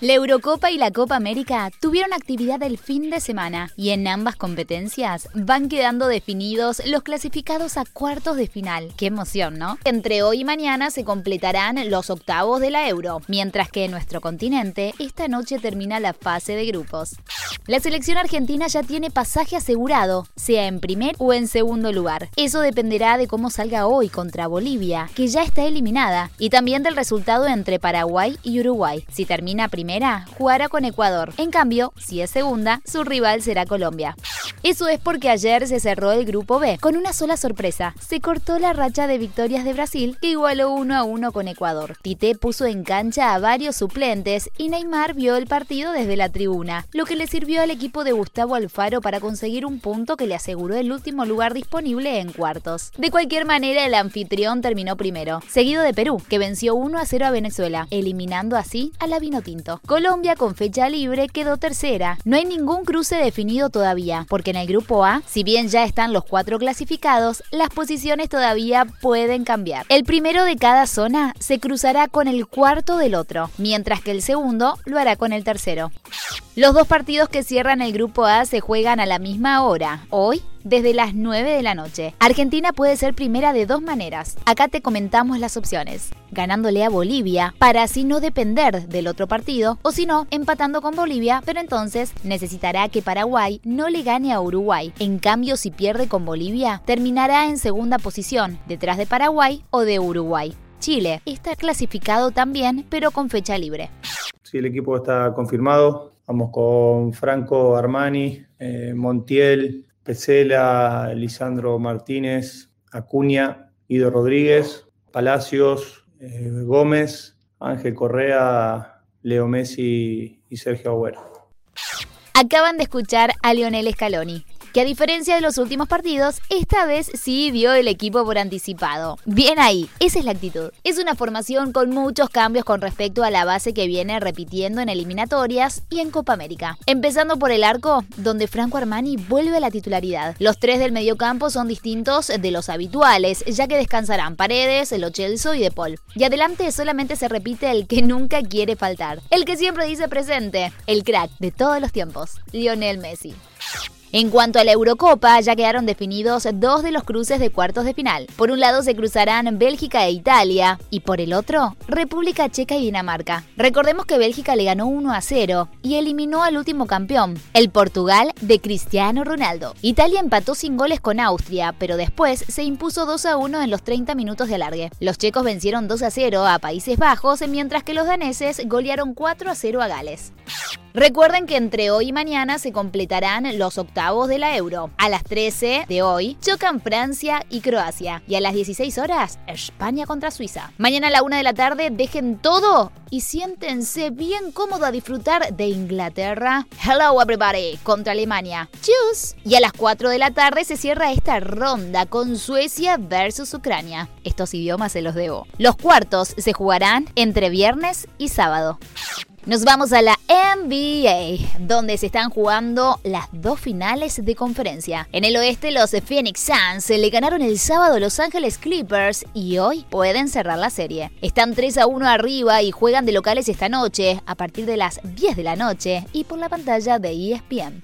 La Eurocopa y la Copa América tuvieron actividad el fin de semana y en ambas competencias van quedando definidos los clasificados a cuartos de final. Qué emoción, ¿no? Entre hoy y mañana se completarán los octavos de la Euro, mientras que en nuestro continente esta noche termina la fase de grupos. La selección argentina ya tiene pasaje asegurado, sea en primer o en segundo lugar. Eso dependerá de cómo salga hoy contra Bolivia, que ya está eliminada, y también del resultado entre Paraguay y Uruguay. Si termina primero, jugará con Ecuador. En cambio, si es segunda, su rival será Colombia. Eso es porque ayer se cerró el grupo B con una sola sorpresa. Se cortó la racha de victorias de Brasil que igualó 1 a 1 con Ecuador. Tite puso en cancha a varios suplentes y Neymar vio el partido desde la tribuna, lo que le sirvió al equipo de Gustavo Alfaro para conseguir un punto que le aseguró el último lugar disponible en cuartos. De cualquier manera, el anfitrión terminó primero, seguido de Perú, que venció 1 a 0 a Venezuela, eliminando así a la Vinotinto. Colombia, con fecha libre, quedó tercera. No hay ningún cruce definido todavía, porque en el grupo A, si bien ya están los cuatro clasificados, las posiciones todavía pueden cambiar. El primero de cada zona se cruzará con el cuarto del otro, mientras que el segundo lo hará con el tercero. Los dos partidos que cierran el grupo A se juegan a la misma hora, hoy desde las 9 de la noche. Argentina puede ser primera de dos maneras. Acá te comentamos las opciones. Ganándole a Bolivia para así no depender del otro partido, o si no, empatando con Bolivia, pero entonces necesitará que Paraguay no le gane a Uruguay. En cambio, si pierde con Bolivia, terminará en segunda posición, detrás de Paraguay o de Uruguay. Chile está clasificado también, pero con fecha libre. Sí, el equipo está confirmado. Vamos con Franco Armani, eh, Montiel, Pesela, Lisandro Martínez, Acuña, Ido Rodríguez, Palacios, eh, Gómez, Ángel Correa, Leo Messi y Sergio Agüero. Acaban de escuchar a Lionel Scaloni que a diferencia de los últimos partidos, esta vez sí dio el equipo por anticipado. Bien ahí, esa es la actitud. Es una formación con muchos cambios con respecto a la base que viene repitiendo en eliminatorias y en Copa América. Empezando por el arco, donde Franco Armani vuelve a la titularidad. Los tres del mediocampo son distintos de los habituales, ya que descansarán Paredes, Lo Celso y De Paul. Y adelante solamente se repite el que nunca quiere faltar, el que siempre dice presente, el crack de todos los tiempos, Lionel Messi. En cuanto a la Eurocopa, ya quedaron definidos dos de los cruces de cuartos de final. Por un lado se cruzarán Bélgica e Italia y por el otro República Checa y Dinamarca. Recordemos que Bélgica le ganó 1 a 0 y eliminó al último campeón, el Portugal de Cristiano Ronaldo. Italia empató sin goles con Austria, pero después se impuso 2 a 1 en los 30 minutos de alargue. Los checos vencieron 2 a 0 a Países Bajos, mientras que los daneses golearon 4 a 0 a Gales. Recuerden que entre hoy y mañana se completarán los octavos de la Euro. A las 13 de hoy chocan Francia y Croacia. Y a las 16 horas, España contra Suiza. Mañana a la 1 de la tarde, dejen todo y siéntense bien cómodo a disfrutar de Inglaterra. Hello everybody contra Alemania. Tschüss. Y a las 4 de la tarde se cierra esta ronda con Suecia versus Ucrania. Estos idiomas se los debo. Los cuartos se jugarán entre viernes y sábado. Nos vamos a la NBA, donde se están jugando las dos finales de conferencia. En el oeste, los Phoenix Suns le ganaron el sábado a Los Ángeles Clippers y hoy pueden cerrar la serie. Están 3 a 1 arriba y juegan de locales esta noche, a partir de las 10 de la noche y por la pantalla de ESPN.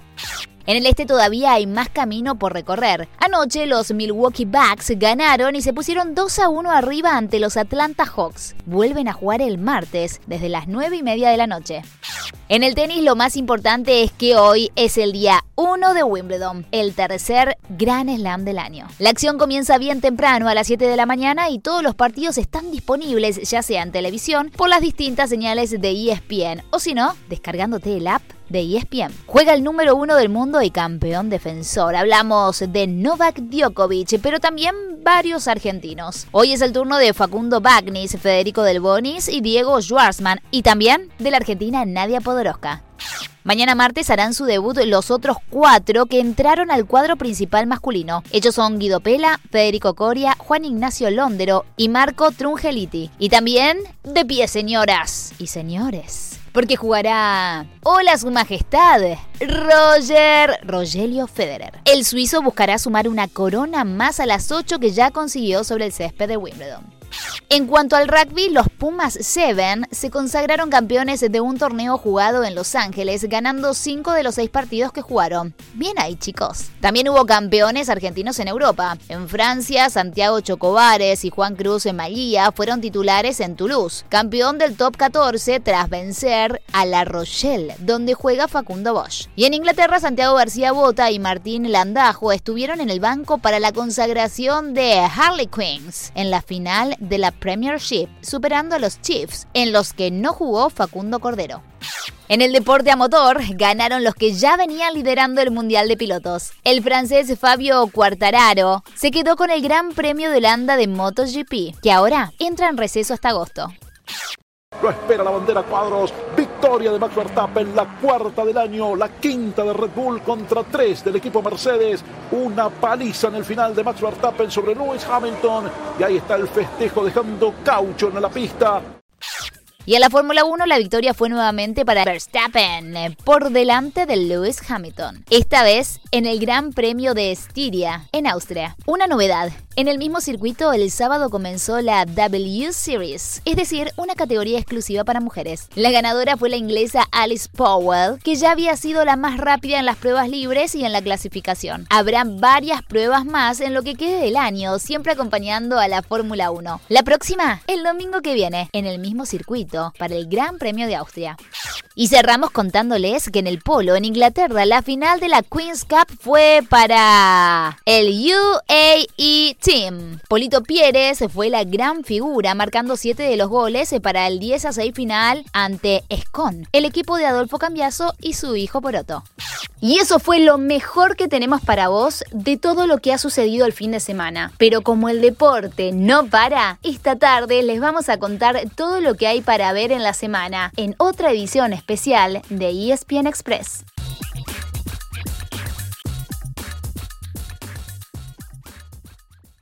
En el este todavía hay más camino por recorrer. Anoche los Milwaukee Bucks ganaron y se pusieron 2 a 1 arriba ante los Atlanta Hawks. Vuelven a jugar el martes desde las 9 y media de la noche. En el tenis lo más importante es que hoy es el día 1 de Wimbledon, el tercer Gran Slam del año. La acción comienza bien temprano a las 7 de la mañana y todos los partidos están disponibles ya sea en televisión por las distintas señales de ESPN o si no, descargándote el app de ESPN. Juega el número uno del mundo y campeón defensor. Hablamos de Novak Djokovic, pero también varios argentinos. Hoy es el turno de Facundo Bagnis, Federico Del Bonis y Diego Schwartzman, y también de la argentina Nadia Podoroska. Mañana martes harán su debut los otros cuatro que entraron al cuadro principal masculino. Ellos son Guido Pela, Federico Coria, Juan Ignacio Londero y Marco Trungeliti. Y también, de pie señoras y señores, porque jugará Hola Su Majestad, Roger Rogelio Federer. El suizo buscará sumar una corona más a las ocho que ya consiguió sobre el césped de Wimbledon. En cuanto al rugby, los Pumas Seven se consagraron campeones de un torneo jugado en Los Ángeles, ganando cinco de los seis partidos que jugaron. Bien ahí, chicos. También hubo campeones argentinos en Europa. En Francia, Santiago Chocobares y Juan Cruz en fueron titulares en Toulouse, campeón del top 14 tras vencer a La Rochelle, donde juega Facundo Bosch. Y en Inglaterra, Santiago García Bota y Martín Landajo estuvieron en el banco para la consagración de Harley Queens en la final de la Premiership, superando a los Chiefs, en los que no jugó Facundo Cordero. En el deporte a motor ganaron los que ya venían liderando el Mundial de Pilotos. El francés Fabio Quartararo se quedó con el Gran Premio de Holanda de MotoGP, que ahora entra en receso hasta agosto. Lo espera la bandera cuadros. Victoria de Max Verstappen, la cuarta del año, la quinta de Red Bull contra tres del equipo Mercedes. Una paliza en el final de Max Verstappen sobre Lewis Hamilton. Y ahí está el festejo dejando caucho en la pista. Y en la Fórmula 1 la victoria fue nuevamente para Verstappen eh, por delante de Lewis Hamilton. Esta vez en el Gran Premio de Estiria, en Austria. Una novedad, en el mismo circuito, el sábado comenzó la W Series, es decir, una categoría exclusiva para mujeres. La ganadora fue la inglesa Alice Powell, que ya había sido la más rápida en las pruebas libres y en la clasificación. Habrá varias pruebas más en lo que quede del año, siempre acompañando a la Fórmula 1. La próxima, el domingo que viene, en el mismo circuito, para el Gran Premio de Austria. Y cerramos contándoles que en el polo, en Inglaterra, la final de la Queen's Cup fue para el UAE Team. Polito Pieres fue la gran figura, marcando 7 de los goles para el 10 a 6 final ante Escon, el equipo de Adolfo Cambiaso y su hijo Poroto. Y eso fue lo mejor que tenemos para vos de todo lo que ha sucedido el fin de semana. Pero como el deporte no para, esta tarde les vamos a contar todo lo que hay para ver en la semana en otra edición especial de ESPN Express.